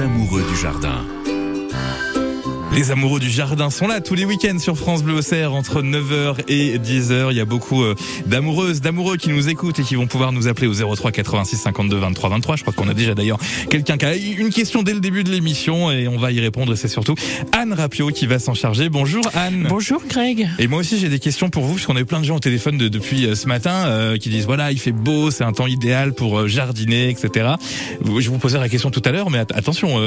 amoureux du jardin. Les amoureux du jardin sont là tous les week-ends sur France Bleu Auxerre entre 9h et 10h. Il y a beaucoup euh, d'amoureuses, d'amoureux qui nous écoutent et qui vont pouvoir nous appeler au 03 86 52 23 23. Je crois qu'on a déjà d'ailleurs quelqu'un qui a une question dès le début de l'émission et on va y répondre. Et c'est surtout Anne Rapio qui va s'en charger. Bonjour Anne. Bonjour Greg. Et moi aussi j'ai des questions pour vous puisqu'on a eu plein de gens au téléphone de, depuis euh, ce matin euh, qui disent voilà il fait beau, c'est un temps idéal pour jardiner, etc. Je vous poserai la question tout à l'heure, mais attention,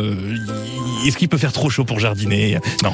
est-ce qu'il peut faire trop chaud pour jardiner? Non.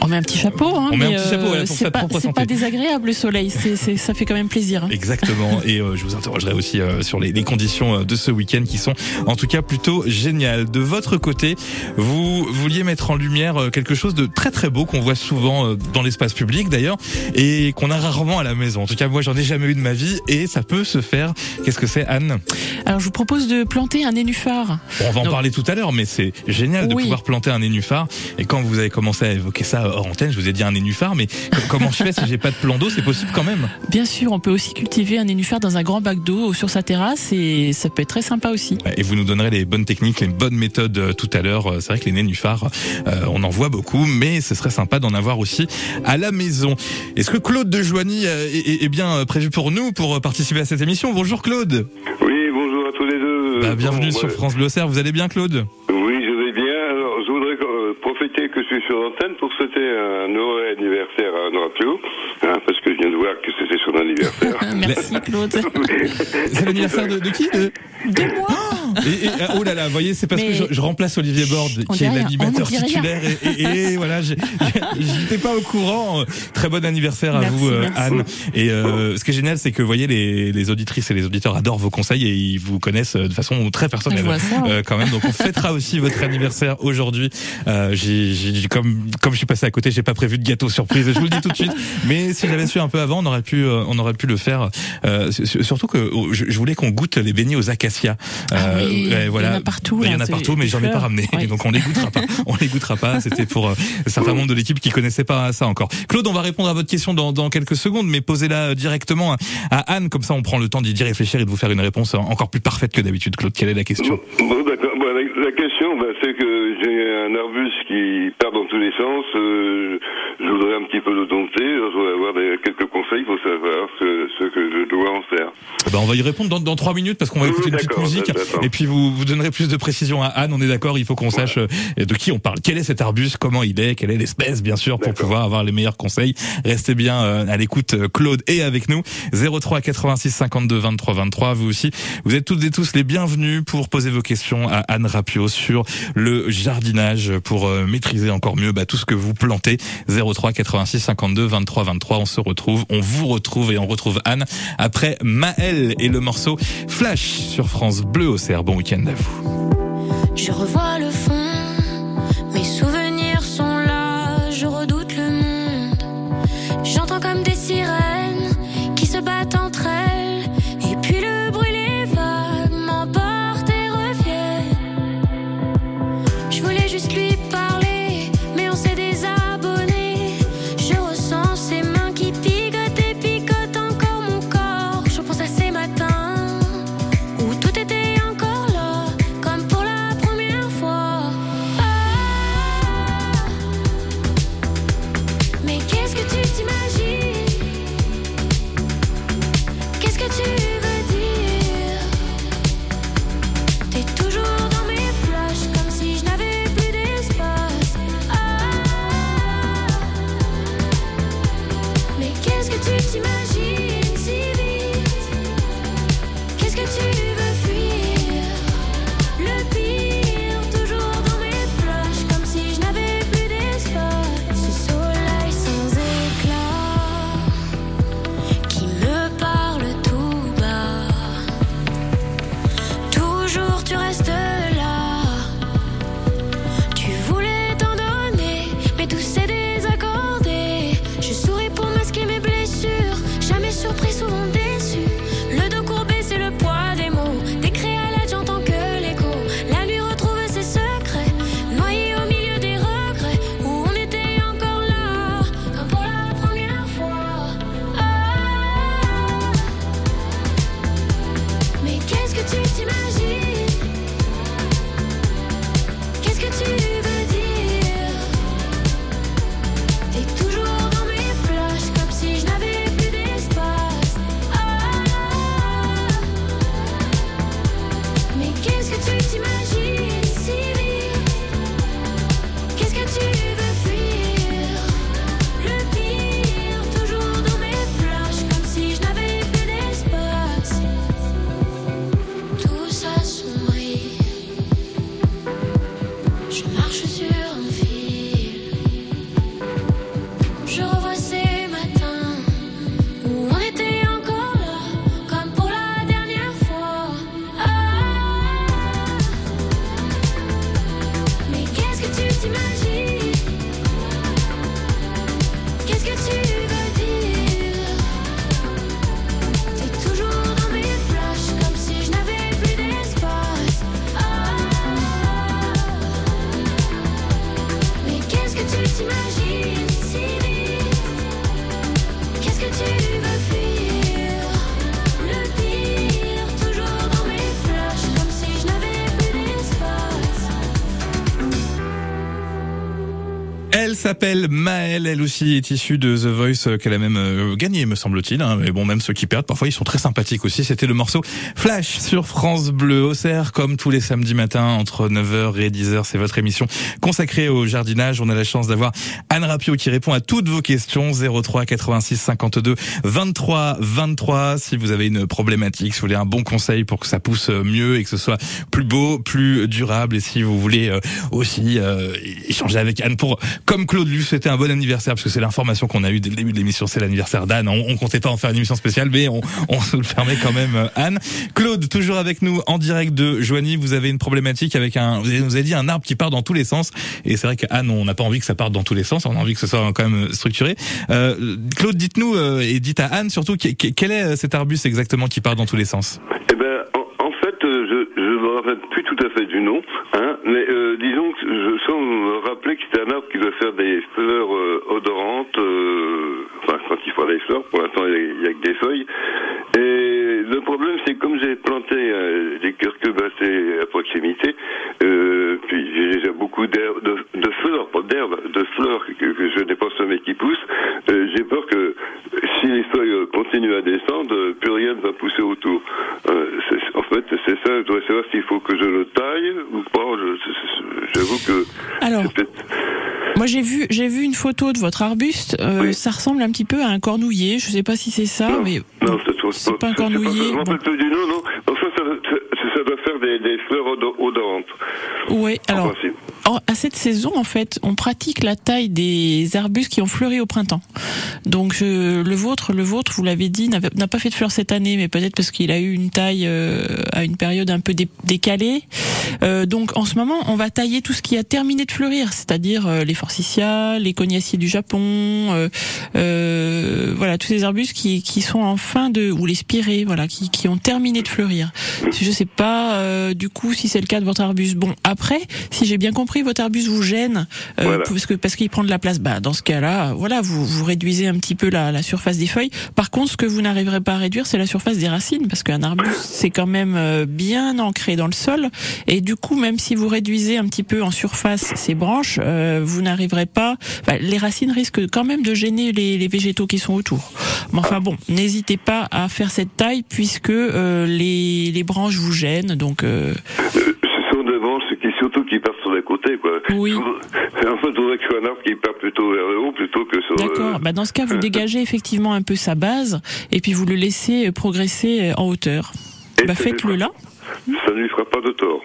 On met un petit chapeau, hein, On met un petit chapeau euh, c'est pas, pas, désagréable le soleil, c'est, ça fait quand même plaisir. Hein. Exactement. Et euh, je vous interrogerai aussi euh, sur les, les, conditions de ce week-end qui sont en tout cas plutôt géniales. De votre côté, vous vouliez mettre en lumière quelque chose de très très beau qu'on voit souvent dans l'espace public d'ailleurs et qu'on a rarement à la maison. En tout cas, moi j'en ai jamais eu de ma vie et ça peut se faire. Qu'est-ce que c'est, Anne? Alors je vous propose de planter un nénuphar. on va en parler tout à l'heure, mais c'est génial de pouvoir planter un nénuphar. Et quand vous avez commencé à évoquer ça hors antenne, je vous ai dit un nénuphar, mais comment je fais si j'ai pas de plan d'eau C'est possible quand même Bien sûr, on peut aussi cultiver un nénuphar dans un grand bac d'eau sur sa terrasse et ça peut être très sympa aussi. Et vous nous donnerez les bonnes techniques, les bonnes méthodes euh, tout à l'heure. C'est vrai que les nénuphars, euh, on en voit beaucoup, mais ce serait sympa d'en avoir aussi à la maison. Est-ce que Claude de Joigny euh, est, bien prévu pour nous pour participer à cette émission? Bonjour Claude. Oui, bonjour à tous les deux. Bah, bienvenue sur France Bleu Vous allez bien Claude? Profiter que je suis sur l'antenne pour souhaiter un heureux anniversaire à Nora hein, parce que je viens de voir que c'était son anniversaire. Merci Claude. C'est l'anniversaire de, de, qui de... de moi et, oh là là, vous voyez, c'est parce que je, remplace Olivier Borde, qui est l'animateur titulaire. Et, voilà, j'étais pas au courant. Très bon anniversaire à vous, euh, Anne. Et euh, ce qui est génial, c'est que vous voyez, les, les, auditrices et les auditeurs adorent vos conseils et ils vous connaissent de façon très personnelle euh, quand même. Donc on fêtera aussi votre anniversaire aujourd'hui. Euh, j'ai comme comme je suis passé à côté, j'ai pas prévu de gâteau surprise. Je vous le dis tout de suite. Mais si j'avais su un peu avant, on aurait pu on aurait pu le faire. surtout que oh, je, voulais qu'on goûte les beignets aux acacias. Ah euh, voilà. Il y en a partout. Il y en a partout, mais j'en ai pas ramené. Donc on les goûtera pas. On les goûtera pas. C'était pour euh, certains membres de l'équipe qui connaissaient pas ça encore. Claude, on va répondre à votre question dans, dans quelques secondes, mais posez-la directement à Anne, comme ça on prend le temps d'y réfléchir et de vous faire une réponse encore plus parfaite que d'habitude. Claude, quelle est la question? Bon, d'accord. la, question, bah, c'est que j'ai un arbuste qui part dans tous les sens. Euh, je voudrais un petit peu le dompter. Je voudrais avoir des, quelques conseils pour savoir ce, ce, que Eh ben, on va y répondre dans, dans 3 minutes parce qu'on va écouter une petite musique. Et puis vous, vous donnerez plus de précisions à Anne. On est d'accord, il faut qu'on sache euh, de qui on parle. Quel est cet arbuste, comment il est, quelle est l'espèce, bien sûr, pour pouvoir avoir les meilleurs conseils. Restez bien euh, à l'écoute, euh, Claude, et avec nous. 03 86 52 23 23. Vous aussi, vous êtes toutes et tous les bienvenus pour poser vos questions à Anne Rapio sur le jardinage pour maîtriser encore mieux bah, tout ce que vous plantez. 03 86 52 23 23. On se retrouve, on vous retrouve et on retrouve Anne après Maël et le morceau Flash sur France Bleu au Bon week-end à vous. Je revois le fond Elle s'appelle Maëlle, elle aussi est issue de The Voice euh, qu'elle a même euh, gagné, me semble-t-il. Hein. Mais bon, même ceux qui perdent, parfois ils sont très sympathiques aussi. C'était le morceau Flash sur France Bleu Auxerre, comme tous les samedis matins entre 9h et 10h. C'est votre émission consacrée au jardinage. On a la chance d'avoir Anne Rapio qui répond à toutes vos questions. 03 86 52 23 23. Si vous avez une problématique, si vous voulez un bon conseil pour que ça pousse mieux et que ce soit plus beau, plus durable, et si vous voulez euh, aussi échanger avec Anne pour comme Claude lui c'était un bon anniversaire, parce que c'est l'information qu'on a eue dès le début de l'émission, c'est l'anniversaire d'Anne. On, on, comptait pas en faire une émission spéciale, mais on, on se le permet quand même, euh, Anne. Claude, toujours avec nous en direct de Joigny. Vous avez une problématique avec un, vous nous avez dit un arbre qui part dans tous les sens. Et c'est vrai qu'Anne, on n'a pas envie que ça parte dans tous les sens. On a envie que ce soit quand même structuré. Euh, Claude, dites-nous euh, et dites à Anne surtout quel est cet arbuste exactement qui part dans tous les sens? Eh ben, en, fait, je, je me rappelle plus tout à fait du nom, hein, mais euh, disons que je sens me rappeler que c'était un arbre qui doit faire des fleurs euh, odorantes, euh, enfin quand il faut des fleurs, pour l'instant il n'y a, que des feuilles. Et le problème c'est comme j'ai planté euh, des curcubacées à proximité, euh, puis j'ai déjà beaucoup d'herbes, de, fleurs, pas d'herbes, de fleurs que, que je n'ai pas semées qui poussent, j'ai peur que si les feuilles continuent à descendre, plus rien ne va pousser autour. C'est ça, je dois savoir s'il faut que je le taille ou pas. J'avoue que. Alors. Moi j'ai vu j'ai vu une photo de votre arbuste. Euh, Ça ressemble un petit peu à un cornouiller. Je sais pas si c'est ça, non, mais non, c'est pas un cornouiller. Pas, bon. du nom, non. Enfin, ça, doit faire des, des fleurs odorantes. Oui, alors. à cette saison, en fait, on pratique la taille des arbustes qui ont fleuri au printemps. Donc je, le vôtre, le vôtre, vous l'avez dit, n'a pas fait de fleurs cette année, mais peut-être parce qu'il a eu une taille euh, à une période un peu dé décalée. Euh, donc en ce moment, on va tailler tout ce qui a terminé de fleurir, c'est-à-dire euh, les forsythias, les cognaciers du Japon, euh, euh, voilà tous ces arbustes qui, qui sont en fin de ou les spirées, voilà qui, qui ont terminé de fleurir. Je sais pas euh, du coup si c'est le cas de votre arbuste. Bon après, si j'ai bien compris, votre arbuste vous gêne voilà. parce que parce qu'il prend de la place. Bah dans ce cas-là, voilà, vous vous réduisez un petit peu la, la surface des feuilles. Par contre, ce que vous n'arriverez pas à réduire, c'est la surface des racines parce qu'un arbuste c'est quand même bien ancré dans le sol et du coup même si vous réduisez un petit peu en surface ces branches, euh, vous n'arriverez pas. Bah, les racines risquent quand même de gêner les, les végétaux qui sont autour. Mais enfin bon, n'hésitez pas à faire cette taille puisque euh, les, les branches vous gênent. Donc euh... ce sont des branches qui surtout qui partent sur les côtés, quoi. Oui. En fait, il faudrait que ce soit un arbre qui part plutôt vers le haut plutôt que sur. D'accord. Euh... Bah dans ce cas, vous dégagez effectivement un peu sa base et puis vous le laissez progresser en hauteur. bah faites-le là ça ne lui fera pas de tort.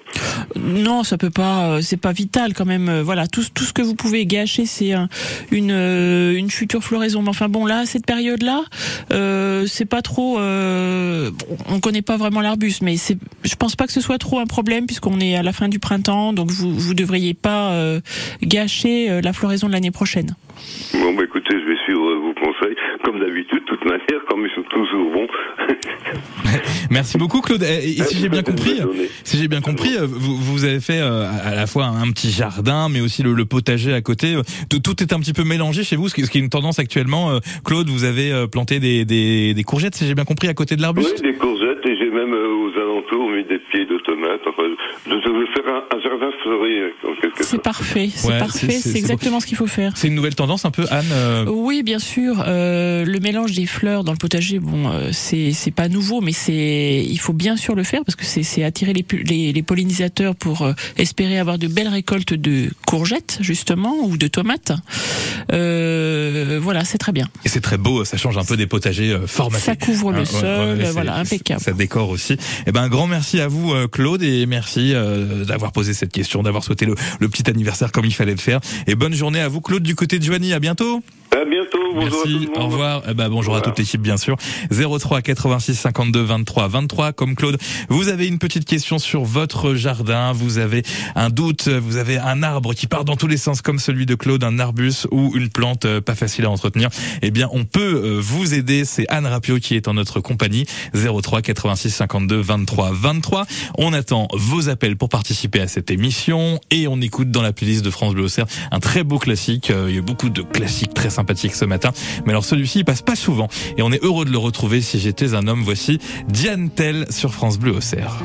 Non, ça peut pas. C'est pas vital quand même. Voilà, tout, ce que vous pouvez gâcher, c'est un, une, future floraison. Mais enfin bon, là, cette période-là, euh, c'est pas trop. Euh, on connaît pas vraiment l'arbuste, mais c'est. Je pense pas que ce soit trop un problème puisqu'on est à la fin du printemps, donc vous vous devriez pas euh, gâcher la floraison de l'année prochaine. Bon, bah écoutez, je vais suivre vos conseils. Comme d'habitude, de toute manière, comme ils sont toujours bons. Merci beaucoup, Claude. Et si j'ai bien compris, si j'ai bien compris, vous, vous avez fait à la fois un petit jardin, mais aussi le, le potager à côté. Tout, tout, est un petit peu mélangé chez vous, ce qui, ce qui est une tendance actuellement. Claude, vous avez planté des, des, des courgettes, si j'ai bien compris, à côté de l'arbuste Oui, des courgettes, et j'ai même aux alentours mis des pieds de tomates. Enfin, je veux faire un, un jardin fleuri, en quelque sorte. C'est parfait, c'est ouais, parfait, c'est exactement ce qu'il faut faire. C'est une nouvelle tendance un peu, Anne euh... Oui, bien sûr. Euh, le mélange des fleurs dans le potager, bon, euh, c'est c'est pas nouveau, mais c'est il faut bien sûr le faire parce que c'est attirer les, les, les, pollinisateurs pour euh, espérer avoir de belles récoltes de courgettes justement ou de tomates. Euh, voilà, c'est très bien. Et c'est très beau, ça change un peu des potagers formatés. Ça couvre le ah, sol, ouais, voilà, impeccable. Ça décore aussi. Eh ben, un grand merci à vous, Claude, et merci d'avoir posé cette question, d'avoir souhaité le, le petit anniversaire comme il fallait le faire. Et bonne journée à vous, Claude, du côté de Joanie. À bientôt. À bientôt. Bonjour Merci. Au revoir. Eh ben, bonjour à toute l'équipe, bien sûr. 03 86 52 23 23. Comme Claude, vous avez une petite question sur votre jardin. Vous avez un doute. Vous avez un arbre qui part dans tous les sens, comme celui de Claude, un arbuste ou une plante euh, pas facile à entretenir. Eh bien, on peut euh, vous aider. C'est Anne Rapio qui est en notre compagnie. 03 86 52 23 23. On attend vos appels pour participer à cette émission et on écoute dans la playlist de France Bleu Auxerre un très beau classique. Euh, il y a beaucoup de classiques très ce matin. Mais alors celui-ci il passe pas souvent et on est heureux de le retrouver si j'étais un homme. Voici Diane Tell sur France Bleu Auxerre.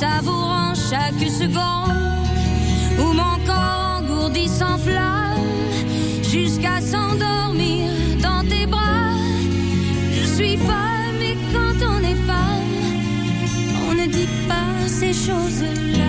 Savourant chaque seconde où mon corps engourdi s'enflamme jusqu'à s'endormir dans tes bras. Je suis femme et quand on est femme, on ne dit pas ces choses-là.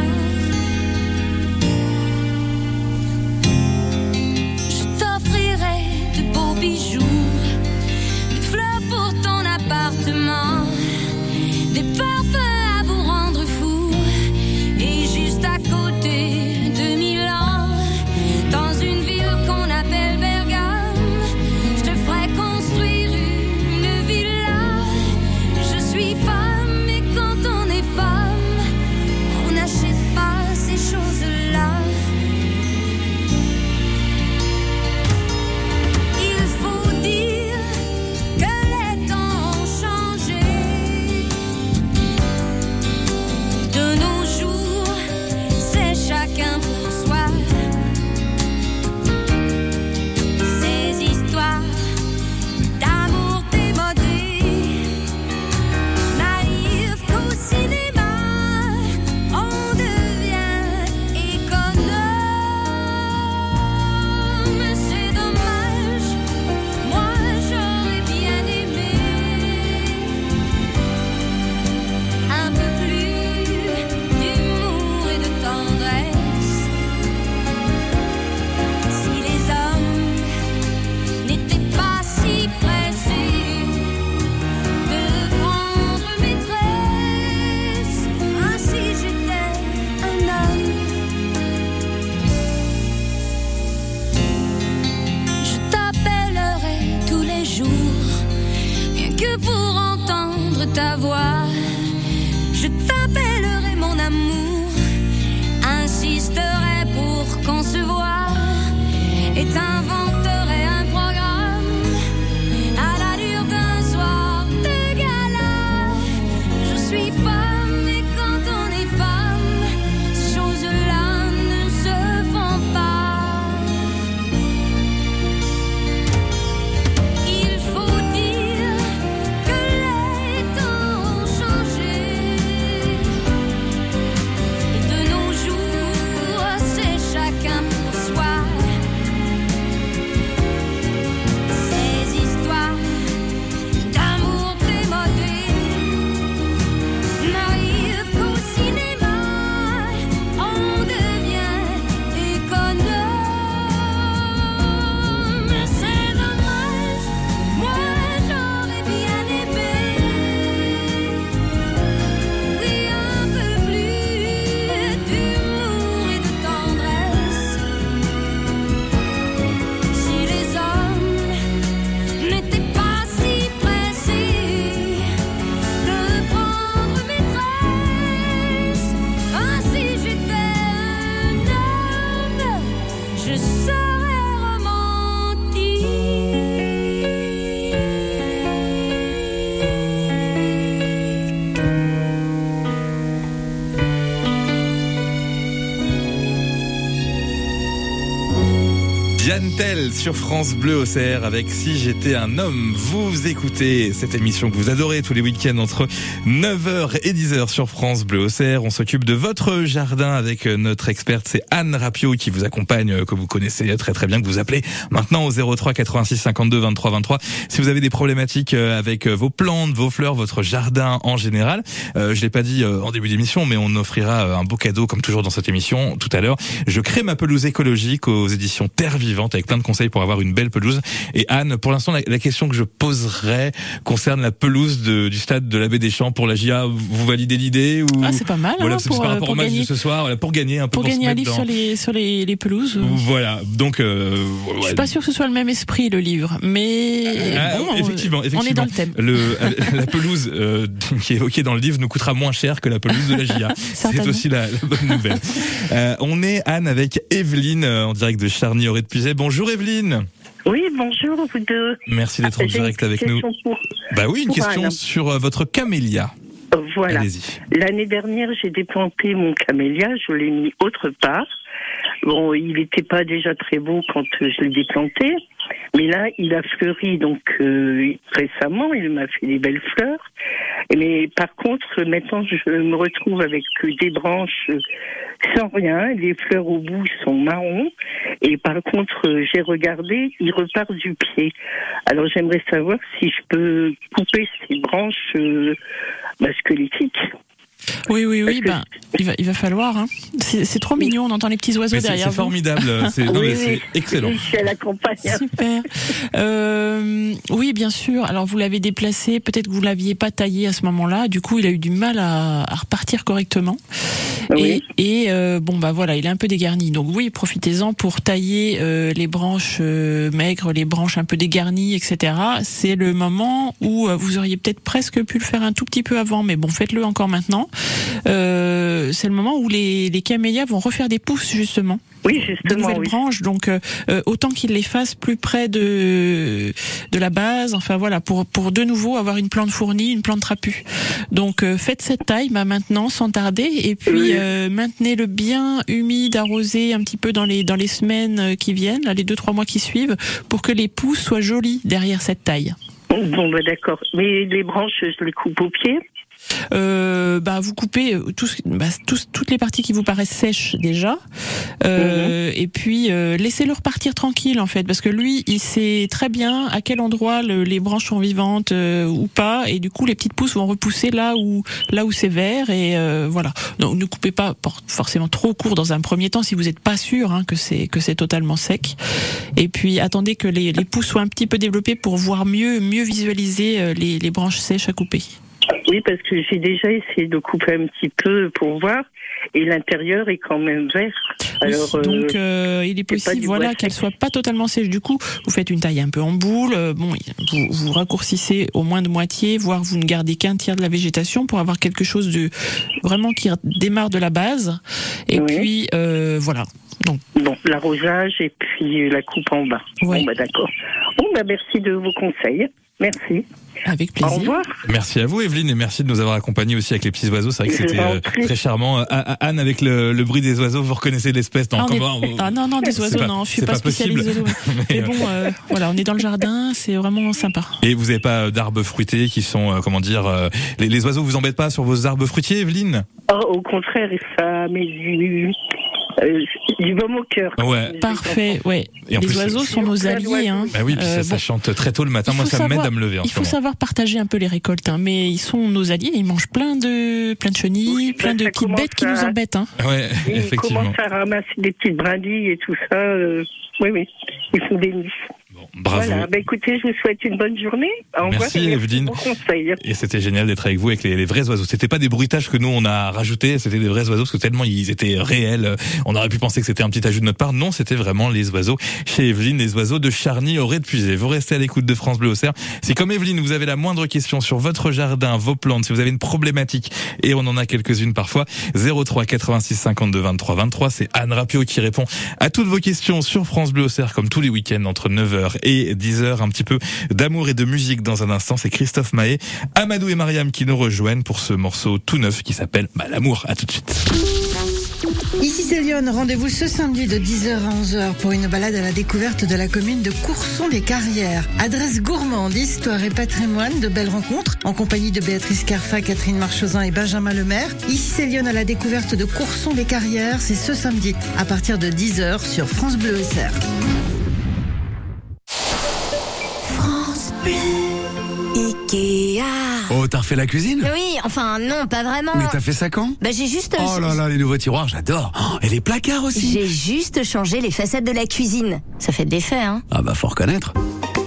Sur France Bleu au CR avec Si j'étais un homme. Vous écoutez cette émission que vous adorez tous les week-ends entre 9h et 10h sur France Bleu au CR. On s'occupe de votre jardin avec notre experte, c'est Anne Rapio qui vous accompagne, que vous connaissez très très bien, que vous appelez maintenant au 03 86 52 23 23. Si vous avez des problématiques euh, avec vos plantes, vos fleurs, votre jardin en général, euh, je l'ai pas dit euh, en début d'émission, mais on offrira un beau cadeau comme toujours dans cette émission tout à l'heure. Je crée ma pelouse écologique aux éditions Terre Vivante avec plein de conseils pour avoir une belle pelouse. Et Anne, pour l'instant, la, question que je poserai concerne la pelouse de, du stade de la Baie des Champs pour la GIA. Vous validez l'idée ou Ah, c'est pas mal. Voilà, hein, c'est pour, par euh, rapport pour au match gagner, de ce soir, voilà, pour gagner un peu. pour gagner un livre dans- sur les sur les, les pelouses. euh, Voilà, donc euh, Je ouais. suis pas sûr que ce soit le même esprit le livre, mais Ah, bon, effectivement, on est effectivement. dans le thème. Le, la pelouse euh, qui est évoquée dans le livre nous coûtera moins cher que la pelouse de la GIA. C'est aussi la, la bonne nouvelle. Euh, on est Anne avec Evelyne euh, en direct de Charny au de Puiset. Bonjour Evelyne. Oui, bonjour vous deux. Merci d'être en direct avec nous. pour- Bah oui, une question sur euh, votre camélia. Voilà. L'année dernière, j'ai déplanté mon camélia, je l'ai mis autre part. Bon, il n'était pas déjà très beau quand euh, je l'ai déplanté, mais là, il a fleuri donc euh, récemment, il m'a fait des belles fleurs. Mais par contre, maintenant, je me retrouve avec des branches sans rien, les fleurs au bout sont marrons, et par contre, j'ai regardé, il repart du pied. Alors, j'aimerais savoir si je peux couper ces branches euh, bah. Oui, oui, oui. Ben, il va, il va falloir. Hein. C'est c'est trop mignon. On entend les petits oiseaux derrière c'est formidable. C'est non, Oui, mais c'est oui. excellent. Je suis à la campagne. Super. Euh, oui, bien sûr. Alors vous l'avez déplacé. Peut-être que vous l'aviez pas taillé à ce moment-là. Du coup, il a eu du mal à, à repartir correctement. Oui. Et, et, euh, bon bah voilà, il est un peu dégarni. Donc oui, profitez-en pour tailler euh, les branches euh, maigres, les branches un peu dégarnies, etc. C'est le moment où euh, vous auriez peut-être presque pu le faire un tout petit peu avant, mais bon, faites-le encore maintenant. Euh, c'est le moment où les, les camélias vont refaire des pousses justement Oui, de justement, nouvelles oui. branches, donc euh, euh, autant qu'ils les fassent plus près de de la base, enfin voilà, pour pour de nouveau avoir une plante fournie, une plante trapue. Donc euh, faites cette taille bah, maintenant sans tarder, et puis Oui. euh, maintenez-le bien humide, arrosé un petit peu dans les dans les semaines euh, qui viennent, là, les deux trois mois qui suivent, pour que les pousses soient jolies derrière cette taille. Bon, bah d'accord. Mais les branches, je les coupe au pied. Euh, bah vous coupez euh, bah, tous- toutes les parties qui vous paraissent sèches déjà, euh, et puis euh, laissez-le repartir tranquille en fait, parce que lui il sait très bien à quel endroit le- les branches sont vivantes euh, ou pas, et du coup les petites pousses vont repousser là où là où c'est vert, et euh, voilà. Donc ne coupez pas forcément trop court dans un premier temps si vous n'êtes pas sûr hein, que c'est que c'est totalement sec, et puis attendez que les, les pousses soient un petit peu développées pour voir mieux mieux visualiser les, les branches sèches à couper. Oui, parce que j'ai déjà essayé de couper un petit peu pour voir, et l'intérieur est quand même vert. Alors, Oui, euh, donc euh, il est possible voilà qu'elle soit pas totalement sèche du coup vous faites une taille un peu en boule euh, bon vous, vous raccourcissez au moins de moitié voire vous ne gardez qu'un tiers de la végétation pour avoir quelque chose de vraiment qui démarre de la base et Oui. puis euh, voilà donc bon, l'arrosage et puis la coupe en bas. Ouais. Bon, bah d'accord. Bon, bah merci de vos conseils. Merci. avec Au plaisir revoir. Merci à vous Evelyne et merci de nous avoir accompagnés aussi avec les petits oiseaux. C'est vrai que c'était euh, très charmant. Euh, Anne avec le, le bruit des oiseaux, vous reconnaissez l'espèce dans Ah, on est- ah non non des oiseaux pas- non je suis c'est pas, pas spécialisée oiseaux. Mais, mais bon euh, voilà on est dans le jardin c'est vraiment sympa Et vous n'avez pas d'arbres fruités qui sont, euh, comment dire, euh, les, les oiseaux vous embêtent pas sur vos arbres fruitiers, Evelyne? Oh, au contraire, ça du, euh, du baume au cœur. Ouais. parfait ouais Et en les plus, oiseaux sont nos alliés hein. Bah oui, puis ça, Euh, ça bon. chante très tôt le matin. Il Moi, faut ça m'aide savoir- à me lever en Il ce faut moment. savoir partager un peu les récoltes, hein, mais ils sont nos alliés. Ils mangent plein de plein de chenilles, Oui, plein ça, de petites bêtes qui nous embêtent. Hein. Ouais, Ils effectivement. commencent à ramasser des petites brindilles et tout ça. euh, oui, oui. Ils font des nids. Bravo. Voilà. Bah, écoutez, je vous souhaite une bonne journée. Au. Merci, Evelyne. Et c'était génial d'être avec vous avec les, les vrais oiseaux. C'était pas des bruitages que nous on a rajoutés, c'était des vrais oiseaux parce que tellement ils étaient réels. On aurait pu penser que c'était un petit ajout de notre part. Non, c'était vraiment les oiseaux chez Evelyne, les oiseaux de Charny au de Puisé. Vous restez à l'écoute de France Bleu au Cerf. Si comme Evelyne, vous avez la moindre question sur votre jardin, vos plantes, si vous avez une problématique, et on en a quelques-unes parfois, 03 86 52 23 23, c'est Anne Rapio qui répond à toutes vos questions sur France Bleu au Cerf comme tous les week-ends entre 9h et 10h. Un petit peu d'amour et de musique dans un instant. C'est Christophe Mahé, Amadou et Mariam qui nous rejoignent pour ce morceau tout neuf qui s'appelle bah, L'amour. À tout de suite. Ici c'est Lyon, rendez-vous ce samedi de 10h à 11h pour une balade à la découverte de la commune de Courson-les-Carrières. Adresse gourmande, histoire et patrimoine, de belles rencontres en compagnie de Béatrice Carfa, Catherine Marchosin et Benjamin Lemaire. Ici c'est Lyon à la découverte de Courson-les-Carrières, c'est ce samedi à partir de 10h sur France Bleu SR. t'as refait la cuisine? Oui, enfin non, pas vraiment. Mais t'as fait ça quand? Bah j'ai juste. Oh là là, les nouveaux tiroirs, j'adore. Oh, et les placards aussi. J'ai juste changé les façades de la cuisine. Ça fait des faits, hein. Ah bah faut reconnaître.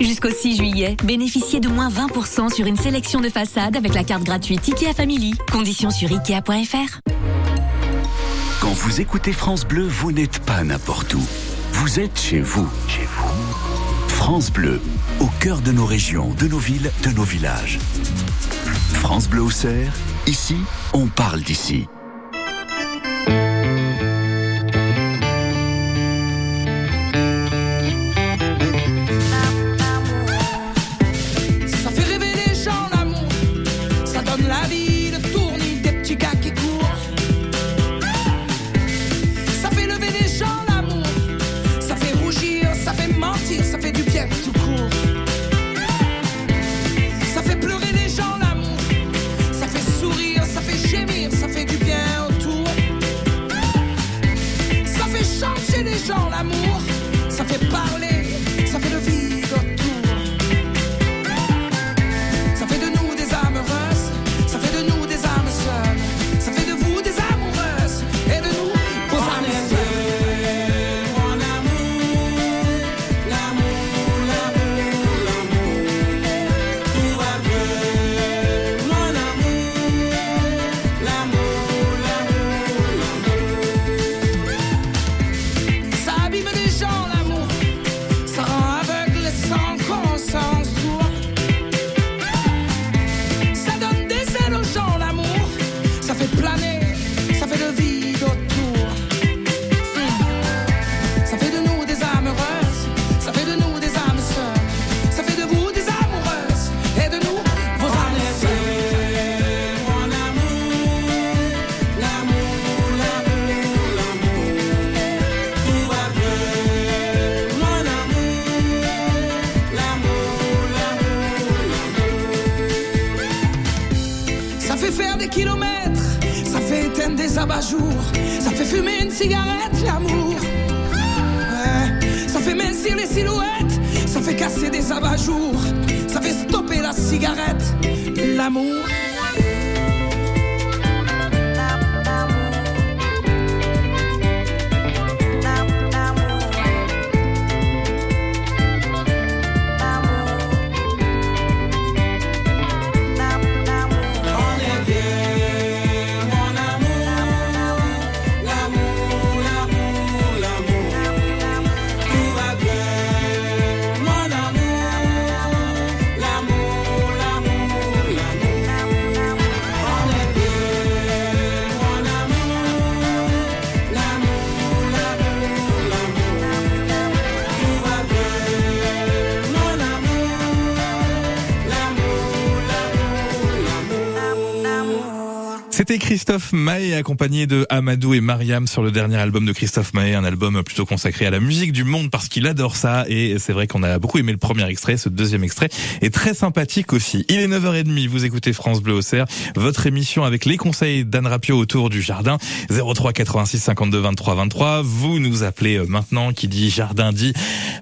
Jusqu'au 6 juillet, bénéficiez de moins 20% sur une sélection de façades avec la carte gratuite IKEA Family. Conditions sur ikea.fr. Quand vous écoutez France Bleu, vous n'êtes pas n'importe où. Vous êtes chez vous. Chez vous. France Bleu, au cœur de nos régions, de nos villes, de nos villages. France Bleu ici, on parle d'ici. L'amour, ça fait parler, Christophe Maé accompagné de Amadou et Mariam sur le dernier album de Christophe Maé, un album plutôt consacré à la musique du monde parce qu'il adore ça et c'est vrai qu'on a beaucoup aimé le premier extrait, ce deuxième extrait est très sympathique aussi. Il est 9h30, vous écoutez France Bleu au Cerf, votre émission avec les conseils d'Anne Rapio autour du jardin 03 86 52 23 23. Vous nous appelez euh, maintenant qui dit jardin dit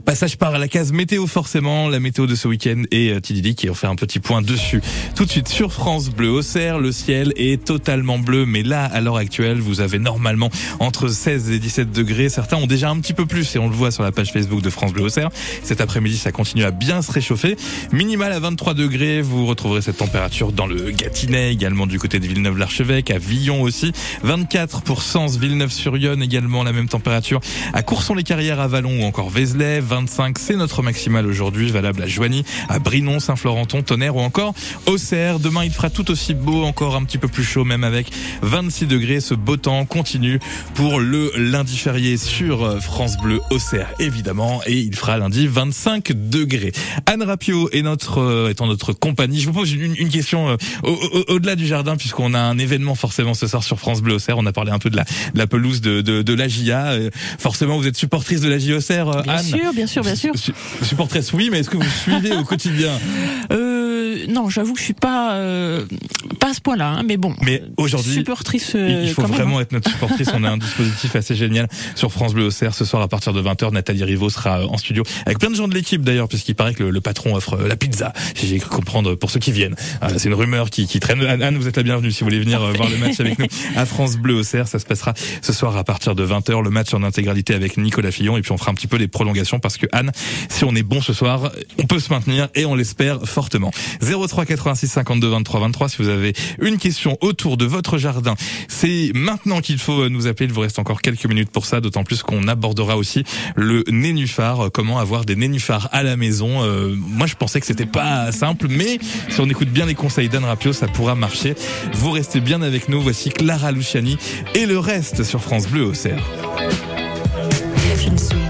passage par la case météo forcément, la météo de ce week-end et euh, Tididi qui ont fait un petit point dessus. Tout de suite sur France Bleu au Cerf, le ciel est totalement bleu mais là à l'heure actuelle vous avez normalement entre 16 et 17 degrés. Certains ont déjà un petit peu plus et on le voit sur la page Facebook de France Bleu au Cerf. Cet après-midi ça continue à bien se réchauffer. Minimal à 23 degrés, vous retrouverez cette température dans le Gâtinais, également du côté de Villeneuve-l'Archevêque, à Villon aussi. 24 pour Sens, Villeneuve-sur-Yonne également la même température. À Courson-les-Carrières, à Vallon ou encore Vézelay, 25 c'est notre maximal aujourd'hui, valable à Joigny, à Brinon, Saint-Florenton, Tonnerre ou encore Auxerre. Demain il fera tout aussi beau, encore un petit peu plus chaud, même avec 26 degrés. Ce beau temps continue pour le lundi férié sur France Bleu Auxerre, évidemment, et il fera lundi 25 degrés. Anne Rapio est notre, est en notre compagnie. Je vous pose une, une question euh, au- au- au-delà du jardin, puisqu'on a un événement forcément ce soir sur France Bleu Auxerre. On a parlé un peu de la, de la pelouse de, de, de la GIA. Euh, Forcément, vous êtes supportrice de la GIA Auxerre, euh, Bien Anne sûr, bien sûr, bien sûr. Su- Supportrice, oui, mais est-ce que vous suivez au quotidien? Euh, non, j'avoue que je suis pas euh, pas à ce point-là, hein, mais bon. Mais aujourd'hui, supportrice. Il euh, il faut même, vraiment hein. être notre supportrice. On a un dispositif assez génial sur France Bleu Auxerre. Ce soir, à partir de 20h, Nathalie Rivaud sera euh, en studio avec plein de gens de l'équipe d'ailleurs, puisqu'il paraît que le, le patron offre euh, la pizza. Si j'ai cru comprendre pour ceux qui viennent. Voilà, c'est une rumeur qui, qui traîne. Anne, vous êtes la bienvenue si vous voulez venir euh, voir le match avec nous à France Bleu Auxerre. Ça se passera ce soir à partir de 20h. Le match en intégralité avec Nicolas Fillon. Et puis on fera un petit peu les prolongations parce que Anne, si on est bon ce soir, on peut se maintenir et on l'espère fortement. 03 86 52 23 23 si vous avez une question autour de votre jardin. C'est maintenant qu'il faut nous appeler. Il vous reste encore quelques minutes pour ça, d'autant plus qu'on abordera aussi le nénuphar. Euh, Comment avoir des nénuphars à la maison. Euh, moi, je pensais que c'était pas simple, mais si on écoute bien les conseils d'Anne Rapio, ça pourra marcher. Vous restez bien avec nous. Voici Clara Luciani et le reste sur France Bleu Auxerre. Je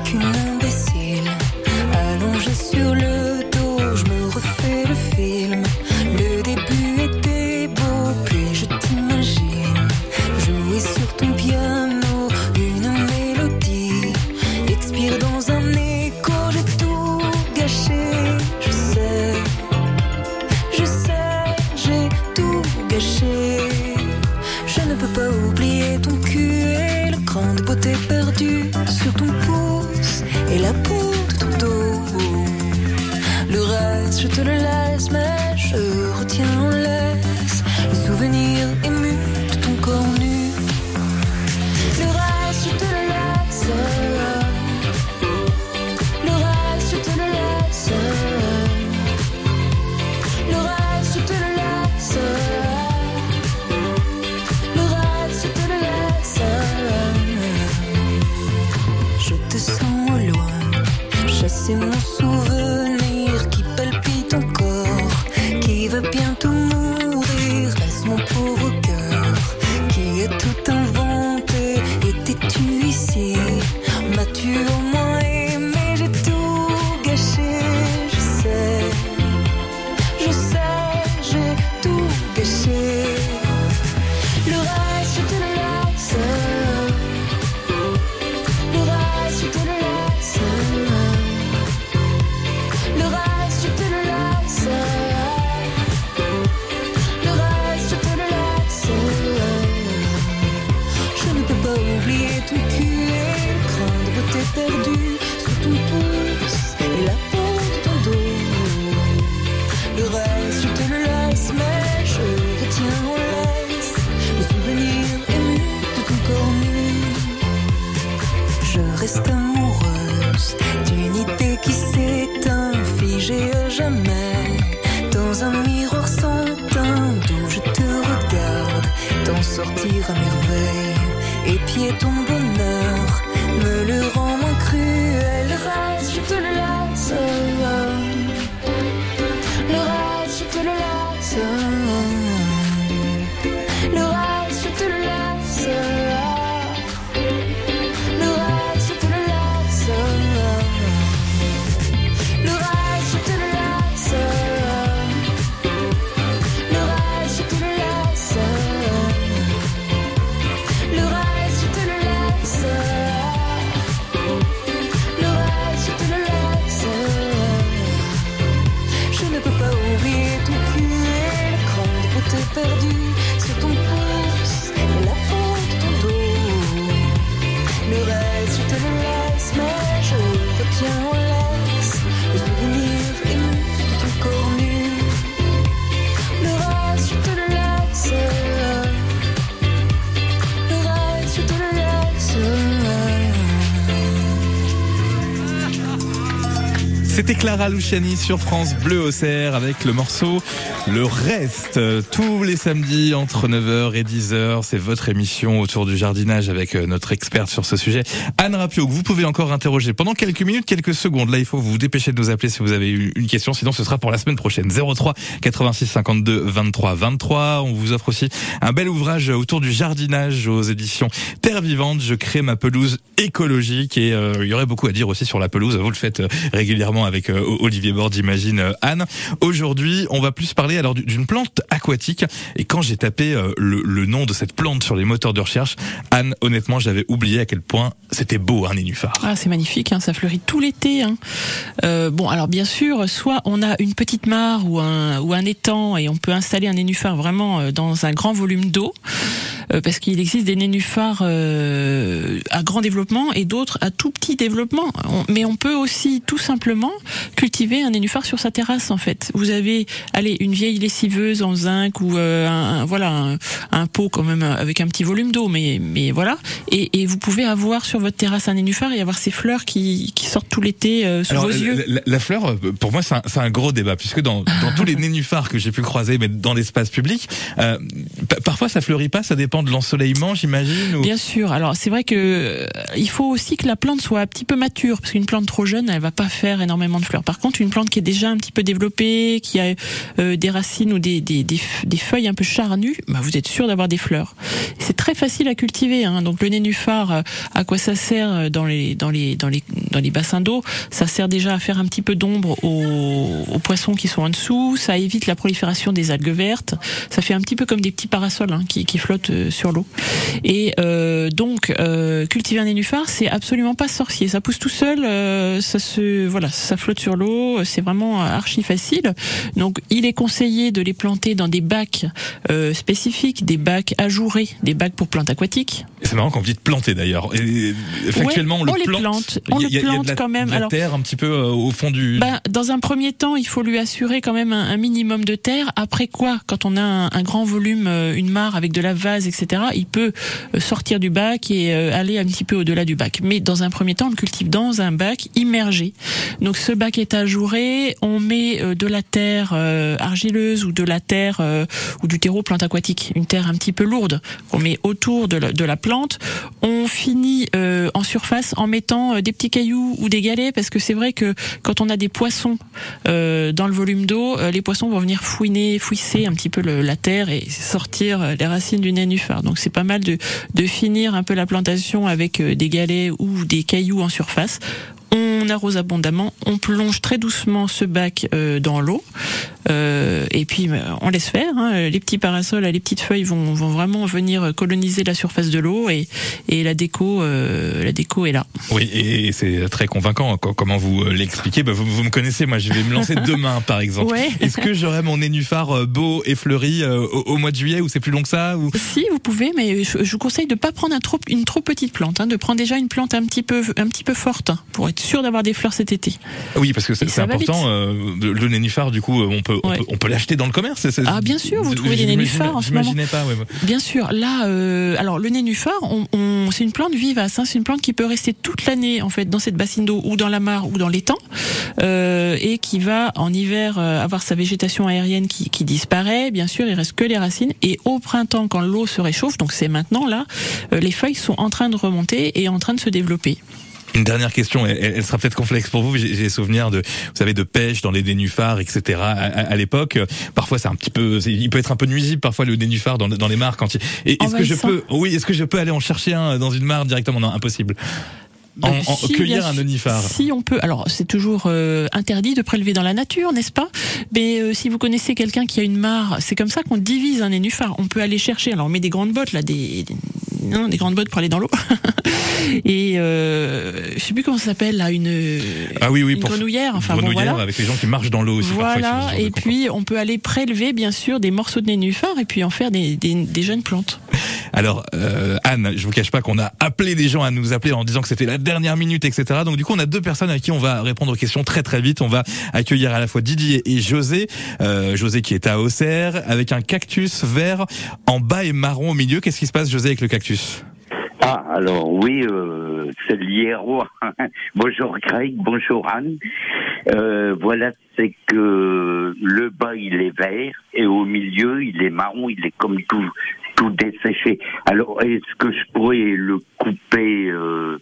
Clara sur France Bleu Auxerre avec le morceau Le Reste. Tous les samedis entre 9h et 10h, c'est votre émission autour du jardinage avec euh, notre experte sur ce sujet, Anne Rapio, que vous pouvez encore interroger pendant quelques minutes, quelques secondes. Là, il faut vous dépêcher de nous appeler si vous avez une question, sinon ce sera pour la semaine prochaine. 03 86 52 23 23. On vous offre aussi un bel ouvrage autour du jardinage aux éditions Terre Vivante. Je crée ma pelouse écologique et euh, il y aurait beaucoup à dire aussi sur la pelouse. Vous le faites euh, régulièrement avec Olivier Bord, j'imagine euh, Anne. Aujourd'hui, on va plus parler alors d'une plante aquatique. Et quand j'ai tapé euh, le, le nom de cette plante sur les moteurs de recherche, Anne, honnêtement, j'avais oublié à quel point c'était beau un nénuphar. Ah, c'est magnifique, hein, ça fleurit tout l'été. Hein. Euh, bon, alors bien sûr, soit on a une petite mare ou un, ou un étang et on peut installer un nénuphar vraiment euh, dans un grand volume d'eau, euh, parce qu'il existe des nénuphars euh, à grand développement et d'autres à tout petit développement. Mais on peut aussi tout simplement cultiver un nénuphar sur sa terrasse en fait. Vous avez, allez, une vieille lessiveuse en zinc ou euh, un, un- voilà un, un pot quand même avec un petit volume d'eau, mais mais voilà. Et, et vous pouvez avoir sur votre terrasse un nénuphar et avoir ces fleurs qui, qui sortent tout l'été euh, sous Alors, vos la, yeux. la- la fleur, euh, pour moi, c'est un, un gros débat, puisque dans, dans tous les nénuphars que j'ai pu croiser, mais dans l'espace public, euh, pa- parfois ça fleurit pas, ça dépend de l'ensoleillement, j'imagine. ou- Bien sûr. Alors c'est vrai que euh, il faut aussi que la plante soit un petit peu mature parce qu'une plante trop jeune, elle va pas faire énormément de fleurs. Par contre, une plante qui est déjà un petit peu développée, qui a euh, des racines ou des, feuilles un peu charnues, bah, vous êtes sûr d'avoir des fleurs. C'est très facile à cultiver. Hein. Donc le nénuphar, euh, à quoi ça sert euh, dans les dans les bassins d'eau Ça sert déjà à faire un petit peu d'ombre aux, aux poissons qui sont en dessous. Ça évite la prolifération des algues vertes. Ça fait un petit peu comme des petits parasols hein, qui, qui flottent euh, sur l'eau. Et euh, donc euh, cultiver un nénuphar, c'est absolument pas sorcier. Ça pousse tout seul, euh, ça se voilà, ça flotte sur l'eau. C'est vraiment archi facile. Donc il est conseillé de les planter dans des bacs euh, spécifiques, des bacs ajourés, des bacs pour plantes aquatiques. C'est marrant quand vous dites planter d'ailleurs. Et, Factuellement, on, Ouais, on le les plante. plante. On Il y a- le plante la- quand même. de la Alors- terre un petit peu euh, au fond du. Ben, dans un premier temps, il faut lui assurer quand même un, un minimum de terre. Après quoi, quand on a un, un grand volume, euh, une mare avec de la vase, etc., il peut euh, sortir du bac et aller un petit peu au-delà du bac. Mais dans un premier temps, on le cultive dans un bac immergé. Donc ce bac est ajouré, on met de la terre argileuse ou de la terre ou du terreau plante aquatique, une terre un petit peu lourde. On met autour de la, de la plante. On finit en surface en mettant des petits cailloux ou des galets parce que c'est vrai que quand on a des poissons euh, dans le volume d'eau, euh, les poissons vont venir fouiner, fouisser un petit peu la terre et sortir euh, les racines du nénuphar. Donc c'est pas mal de, finir un peu la plantation avec des galets ou des cailloux en surface. On arrose abondamment, on plonge très doucement ce bac euh, dans l'eau, euh, et puis euh, on laisse faire. hein. Les petits parasols, les petites feuilles vont, vont vraiment venir coloniser la surface de l'eau, et, et la déco, euh, la déco est là. Oui, et c'est très convaincant. Co- Comment vous euh, l'expliquez bah, vous, vous me connaissez, moi je vais me lancer demain par exemple. Ouais. Est-ce que j'aurai mon nénuphar euh, beau et fleuri euh, au, au mois de juillet ou c'est plus long que ça ou... Si vous pouvez, mais je, je vous conseille de pas prendre un trop, une trop petite plante, hein, de prendre déjà une plante un petit peu, un petit peu forte hein, pour être sûr d'avoir des fleurs cet été. Oui, parce que c'est important. euh, le, nénuphar, du coup, euh, on peut, on peut, on peut l'acheter dans le commerce. c'est- c'est- Ah, bien sûr, vous trouvez des nénuphars en ce moment. J'imaginais pas, ouais. Bien sûr, là, euh, alors le nénuphar, on, on- c'est une plante vivace, hein, c'est une plante qui peut rester toute l'année en fait dans cette bassine d'eau ou dans la mare ou dans l'étang, euh, et qui va en hiver euh, avoir sa végétation aérienne qui, qui disparaît. Bien sûr, il reste que les racines, et au printemps, quand l'eau se réchauffe, donc c'est maintenant là, euh, les feuilles sont en train de remonter et en train de se développer. Une dernière question, elle, elle sera peut-être complexe pour vous. J'ai souvenirs de, vous savez, de pêche dans les nénuphars, etc. À, à- à l'époque, parfois c'est un petit peu, il peut être un peu nuisible parfois le nénuphar dans, dans les mares quand il. et Est-ce que je peux, oui, est-ce que je peux aller en chercher un dans une mare directement? Non, impossible. En, Bah, en- si, cueillir un nénuphar. Si on peut, alors c'est toujours euh, interdit de prélever dans la nature, n'est-ce pas? Mais euh, si vous connaissez quelqu'un qui a une mare, c'est comme ça qu'on divise un nénuphar. On peut aller chercher. Alors on met des grandes bottes là, des, des, non, des grandes bottes pour aller dans l'eau. Et euh, je sais plus comment ça s'appelle là, une, Ah oui, oui, une pour grenouillère. Enfin bon, grenouillère voilà. avec les gens qui marchent dans l'eau aussi. Voilà, et puis on peut aller prélever bien sûr des morceaux de nénuphar et puis en faire des, des, des jeunes plantes. Alors, euh, Anne, je vous cache pas qu'on a appelé des gens à nous appeler en disant que c'était la dernière minute, etc. Donc du coup, on a deux personnes à qui on va répondre aux questions très très vite. On va accueillir à la fois Didier et José. Euh, José qui est à Auxerre avec un cactus vert en bas et marron au milieu. Qu'est-ce qui se passe, José, avec le cactus? Ah, alors oui, euh, c'est le hiéro. bonjour Greg, bonjour Anne. Euh, voilà, c'est que le bas il est vert et au milieu il est marron, il est comme tout desséché. Alors est-ce que je pourrais le couper euh,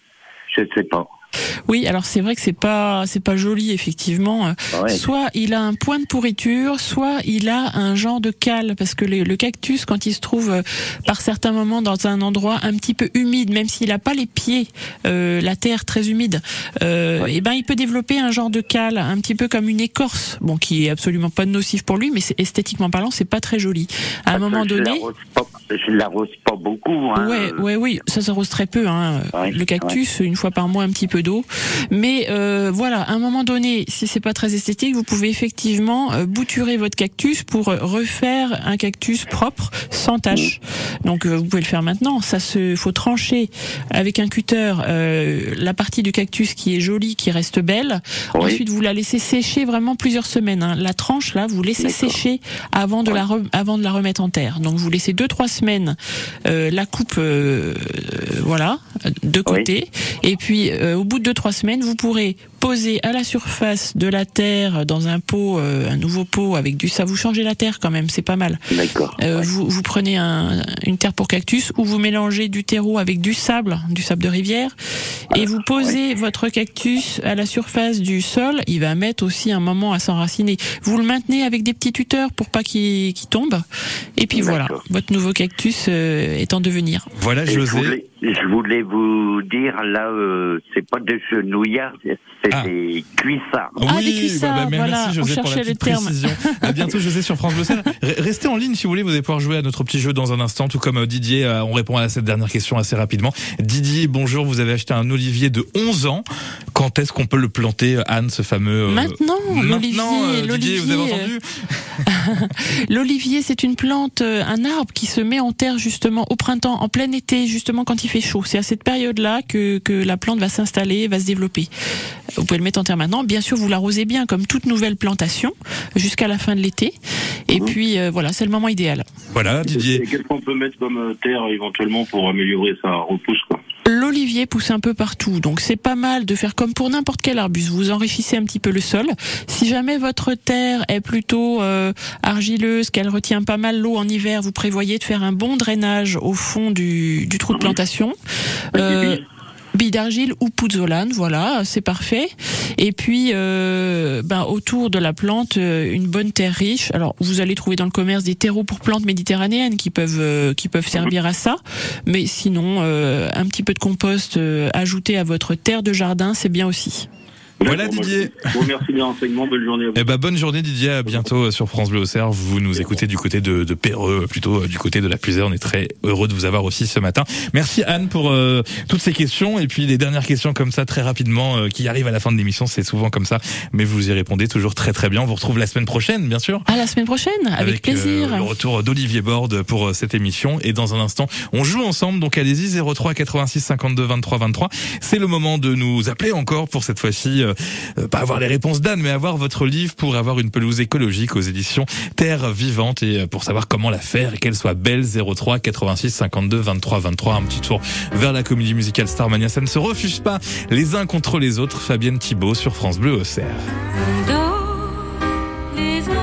Je sais pas. Oui, alors c'est vrai que c'est pas c'est pas joli effectivement. Ouais. Soit il a un point de pourriture, soit il a un genre de cale parce que le, le cactus quand il se trouve euh, par certains moments dans un endroit un petit peu humide, même s'il a pas les pieds, euh, la terre très humide, euh, et ben il peut développer un genre de cale, un petit peu comme une écorce, bon qui est absolument pas nocif pour lui, mais c'est- esthétiquement parlant c'est pas très joli. À un moment je donné. je l'arrose pas beaucoup. Hein. Ouais, ouais, oui, ça s'arrose très peu. Hein. le cactus, une fois par mois, un petit peu d'eau. Mais euh, voilà, à un moment donné, si c'est pas très esthétique, vous pouvez effectivement euh, bouturer votre cactus pour euh, refaire un cactus propre, sans tache. Donc euh, vous pouvez le faire maintenant. Ça se, faut trancher avec un cutter euh, la partie du cactus qui est jolie, qui reste belle. Ensuite, vous la laissez sécher vraiment plusieurs semaines. hein. La tranche là, vous laissez sécher avant de la re- avant de la remettre en terre. Donc vous laissez deux trois semaines euh, la coupe, voilà, de côté. Et puis euh, au bout de deux trois semaines, vous pourrez poser à la surface de la terre dans un pot, euh, un nouveau pot avec du ça. Vous changez la terre quand même, c'est pas mal. D'accord. Euh, vous, vous prenez un, une terre pour cactus ou vous mélangez du terreau avec du sable, du sable de rivière, et vous posez votre cactus à la surface du sol. Il va mettre aussi un moment à s'enraciner. Vous le maintenez avec des petits tuteurs pour pas qu'il qu'il tombe. Et puis voilà, votre nouveau cactus euh, est en devenir. Voilà, Je voulais, je voulais vous dire, là, euh, c'est pas des genouillards, c'est des cuissards. Ah, des cuissards, bah, bah, voilà, merci on José pour la cherchait petite le terme. précision. À bientôt José sur France Bleu Restez en ligne si vous voulez, vous allez pouvoir jouer à notre petit jeu dans un instant, tout comme euh, Didier, euh, on répond à cette dernière question assez rapidement. Didier, bonjour, vous avez acheté un olivier de 11 ans. Quand est-ce qu'on peut le planter, euh, Anne, ce fameux... euh, Maintenant, l'olivier, Maintenant, euh, Didier, vous avez l'olivier, entendu L'olivier, c'est une plante, un arbre qui se met en terre justement au printemps, en plein été, justement quand il fait chaud. C'est à cette période-là que, que la plante va s'installer, va se développer. Vous pouvez le mettre en terre maintenant. Bien sûr, vous l'arrosez bien comme toute nouvelle plantation jusqu'à la fin de l'été. Et puis euh, voilà, c'est le moment idéal. Voilà, Et qu'est-ce qu'on peut mettre comme euh, terre éventuellement pour améliorer sa repousse quoi? L'olivier pousse un peu partout, donc c'est pas mal de faire comme pour n'importe quel arbuste. Vous enrichissez un petit peu le sol. Si jamais votre terre est plutôt euh, argileuse, qu'elle retient pas mal l'eau en hiver, vous prévoyez de faire un bon drainage au fond du, du trou de plantation. Euh, billes d'argile ou pouzzolane, voilà, c'est parfait. Et puis, euh, ben, autour de la plante, euh, une bonne terre riche. Alors, vous allez trouver dans le commerce des terreaux pour plantes méditerranéennes qui peuvent euh, qui peuvent servir à ça. Mais sinon, euh, un petit peu de compost ajouté à votre terre de jardin, c'est bien aussi. Voilà Didier. Je vous remercie des renseignements, bonne journée à vous. Eh ben bonne journée Didier, à bientôt euh, sur France Bleu Auxerre. Vous nous écoutez du côté de, de Perreux, plutôt euh, du côté de la Puisée. On est très heureux de vous avoir aussi ce matin. Merci Anne pour euh, toutes ces questions et puis les dernières questions comme ça très rapidement euh, qui arrivent à la fin de l'émission. C'est souvent comme ça, mais vous y répondez toujours très très bien. On vous retrouve la semaine prochaine, bien sûr. À la semaine prochaine, avec, euh, plaisir. le retour d'Olivier Borde pour euh, cette émission et dans un instant on joue ensemble donc allez-y 03 86 52 23 23 c'est le moment de nous appeler encore pour cette fois-ci euh, pas avoir les réponses d'Anne mais avoir votre livre pour avoir une pelouse écologique aux éditions Terre Vivante et euh, pour savoir comment la faire et qu'elle soit belle. 03 86 52 23 23 un petit tour vers la comédie musicale Starmania. Ça ne se refuse pas. Les uns contre les autres. Fabienne Thibault sur France Bleu uns contre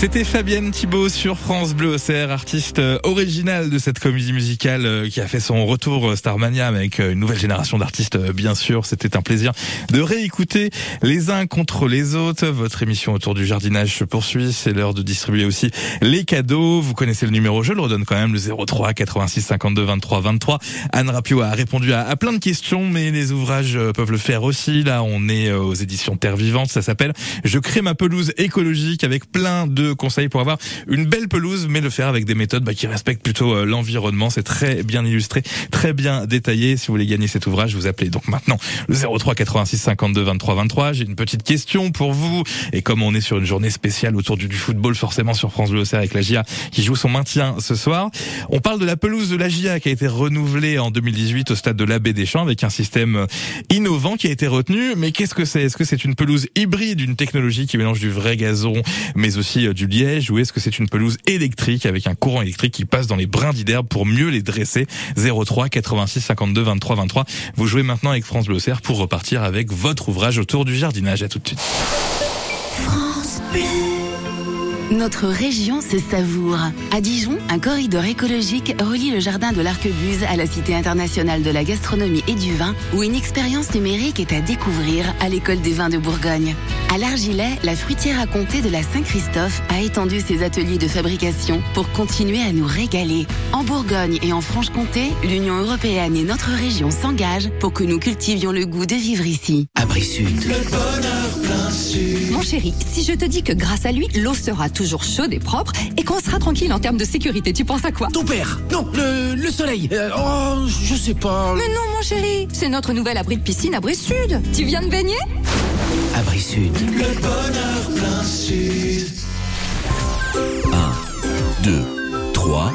C'était Fabienne Thibault sur France Bleu Auxerre, artiste euh, originale de cette comédie musicale euh, qui a fait son retour euh, Starmania avec une nouvelle génération d'artistes bien sûr. C'était un plaisir de réécouter les uns contre les autres. Votre émission autour du jardinage se poursuit. C'est l'heure de distribuer aussi les cadeaux. Vous connaissez le numéro, je le redonne quand même, le 03 86 52 23 23. Anne Rapio a répondu à, à plein de questions, mais les ouvrages peuvent le faire aussi. Là, on est aux éditions Terre Vivante. Ça s'appelle Je crée ma pelouse écologique avec plein de conseils pour avoir une belle pelouse, mais le faire avec des méthodes bah, qui respectent plutôt euh, l'environnement. C'est très bien illustré, très bien détaillé. Si vous voulez gagner cet ouvrage, vous appelez donc maintenant le 03 86 52 23 23. J'ai une petite question pour vous. Et comme on est sur une journée spéciale autour du, du football, forcément sur France Bleu avec la GIA qui joue son maintien ce soir, on parle de la pelouse de la GIA qui a été renouvelée en 2018 au stade de l'Abbé des Champs avec un système euh, innovant qui a été retenu. Mais qu'est-ce que c'est? Est-ce que c'est une pelouse hybride, une technologie qui mélange du vrai gazon, mais aussi euh, du liège, ou est-ce que c'est une pelouse électrique avec un courant électrique qui passe dans les brindilles d'herbe pour mieux les dresser? 03 86 52 23 23. Vous jouez maintenant avec France Bleu pour repartir avec votre ouvrage autour du jardinage. À tout de suite. Notre région se savoure. À Dijon, un corridor écologique relie le jardin de l'Arquebuse à la Cité internationale de la gastronomie et du vin, où une expérience numérique est à découvrir à l'école des vins de Bourgogne. À l'Argilet, la fruitière à comté de la Saint-Christophe a étendu ses ateliers de fabrication pour continuer à nous régaler. En Bourgogne et en Franche-Comté, l'Union européenne et notre région s'engagent pour que nous cultivions le goût de vivre ici. Sud. Mon chéri, si je te dis que grâce à lui, l'eau sera toujours chaude et propre et qu'on sera tranquille en termes de sécurité, tu penses à quoi? Ton père Non, le, le soleil. Euh, oh, je sais pas. Mais non, mon chéri, c'est notre nouvel abri de piscine Abri Sud. Tu viens de baigner? Abri Sud. Le bonheur plein sud. 2, 3,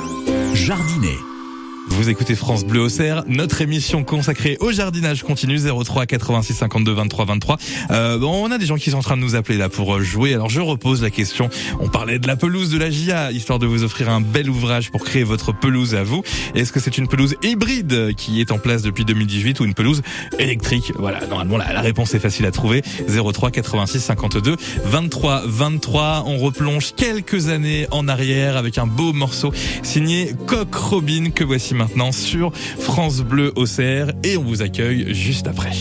jardiner. Vous écoutez France Bleu Auxerre, notre émission consacrée au jardinage continue 03 86 52 23 23. Euh, bon, on a des gens qui sont en train de nous appeler là pour euh, jouer. Alors je repose la question. On parlait de la pelouse de la GIA, histoire de vous offrir un bel ouvrage pour créer votre pelouse à vous. Est-ce que c'est une pelouse hybride qui est en place depuis 2018 ou une pelouse électrique? Voilà, normalement la, la réponse est facile à trouver. 03 86 52 23 23. On replonge quelques années en arrière avec un beau morceau signé Coq Robin que voici maintenant sur France Bleu Auxerre et on vous accueille juste après.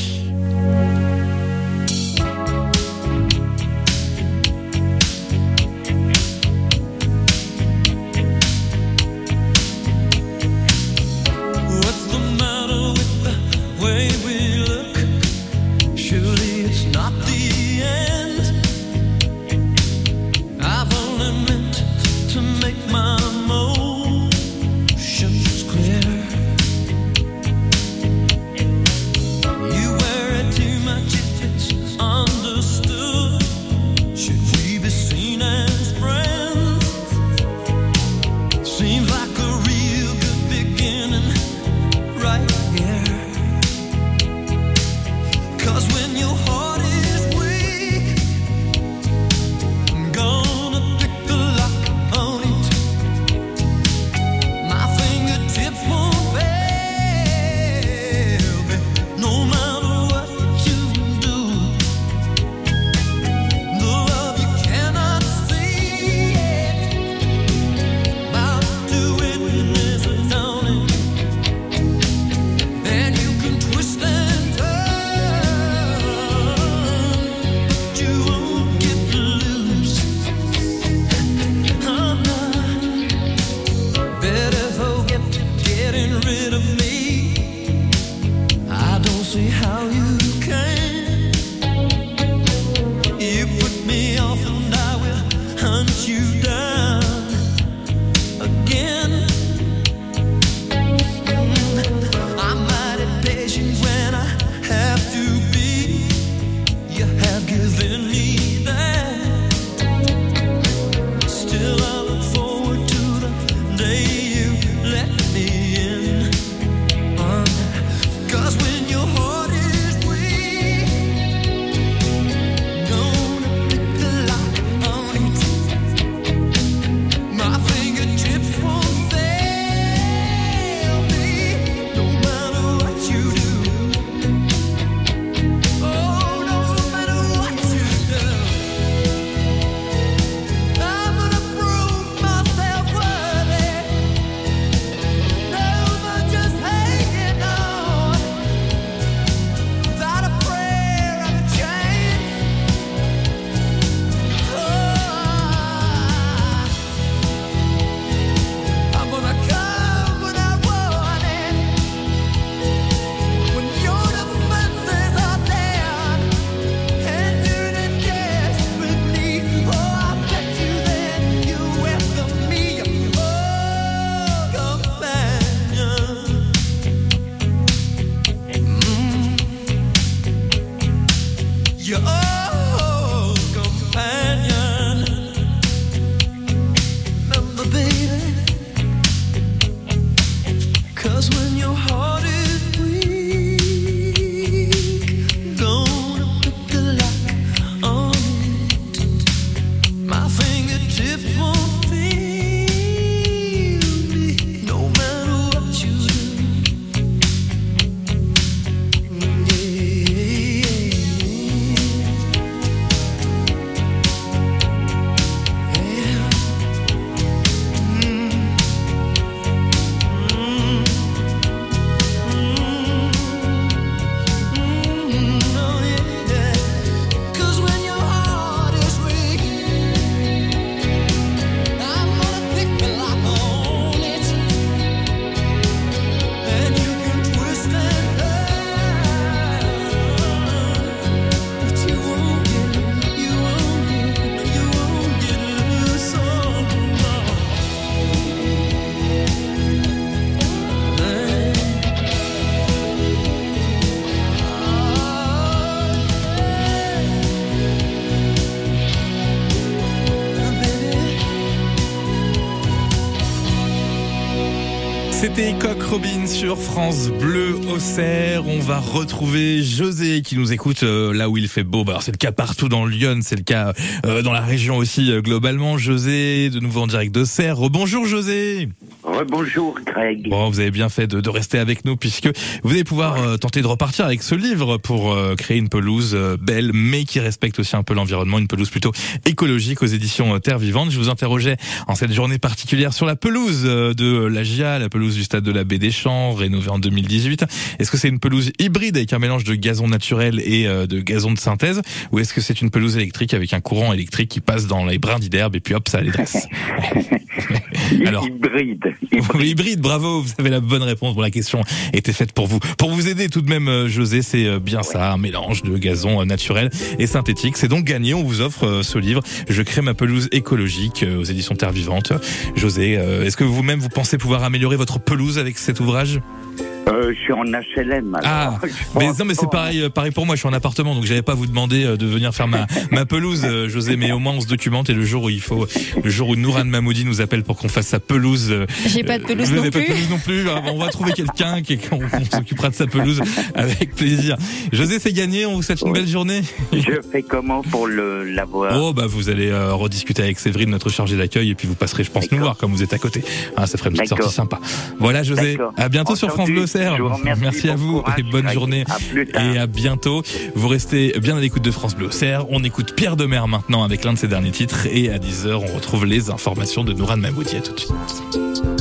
Cause we're sur France Bleu Auxerre. On va retrouver José qui nous écoute euh, là où il fait beau. Bah, c'est le cas partout dans Lyon, c'est le cas euh, dans la région aussi euh, globalement. José, de nouveau en direct d'Auxerre. Bonjour José. Bonjour Greg. Bon, vous avez bien fait de, de rester avec nous puisque vous allez pouvoir euh, tenter de repartir avec ce livre pour euh, créer une pelouse euh, belle mais qui respecte aussi un peu l'environnement, une pelouse plutôt écologique aux éditions Terre Vivante. Je vous interrogeais en cette journée particulière sur la pelouse de la GIA, la pelouse du stade de la Baie des Champs, rénovée en 2018. Est-ce que c'est une pelouse hybride avec un mélange de gazon naturel et de gazon de synthèse ou est-ce que c'est une pelouse électrique avec un courant électrique qui passe dans les brindilles d'herbe et puis hop, ça les dresse Alors, hybride. Hybride, bravo, vous avez la bonne réponse. Bon, la question était faite pour vous. Pour vous aider tout de même, euh, José, c'est euh, bien ça, un mélange de gazon euh, naturel et synthétique. C'est donc gagné, on vous offre ce livre. Je crée ma pelouse écologique aux éditions Terre Vivante. José, est-ce que vous-même vous pensez pouvoir améliorer votre pelouse avec cet ouvrage? Euh, je suis en HLM. alors. Ah, mais non, mais c'est pareil, euh, pareil pour moi. Je suis en appartement, donc j'allais pas vous demander euh, de venir faire ma ma pelouse, euh, José. Mais au moins on se documente et le jour où il faut, le jour où Nouran Mamoudi nous appelle pour qu'on fasse sa pelouse. euh, J'ai pas de pelouse vous non n'avez pas de plus. pelouse non plus. Ah, On va trouver quelqu'un qui s'occupera de sa pelouse avec plaisir. José, c'est gagné. On vous souhaite une belle journée. Je fais comment pour le l'avoir Oh bah vous allez euh, rediscuter avec Séverine, notre chargée d'accueil, et puis vous passerez, je pense, nous voir comme vous êtes à côté. Ah, ça ferait une petite sortie sympa. Voilà, José. À bientôt sur France. Bleu Merci à vous courage, et bonne journée. À. Et à bientôt. Vous restez bien à l'écoute de France Bleu Auxerre. On écoute Pierre Demer maintenant avec l'un de ses derniers titres et à 10h on retrouve les informations de Nouran Mamoudi. À tout de suite.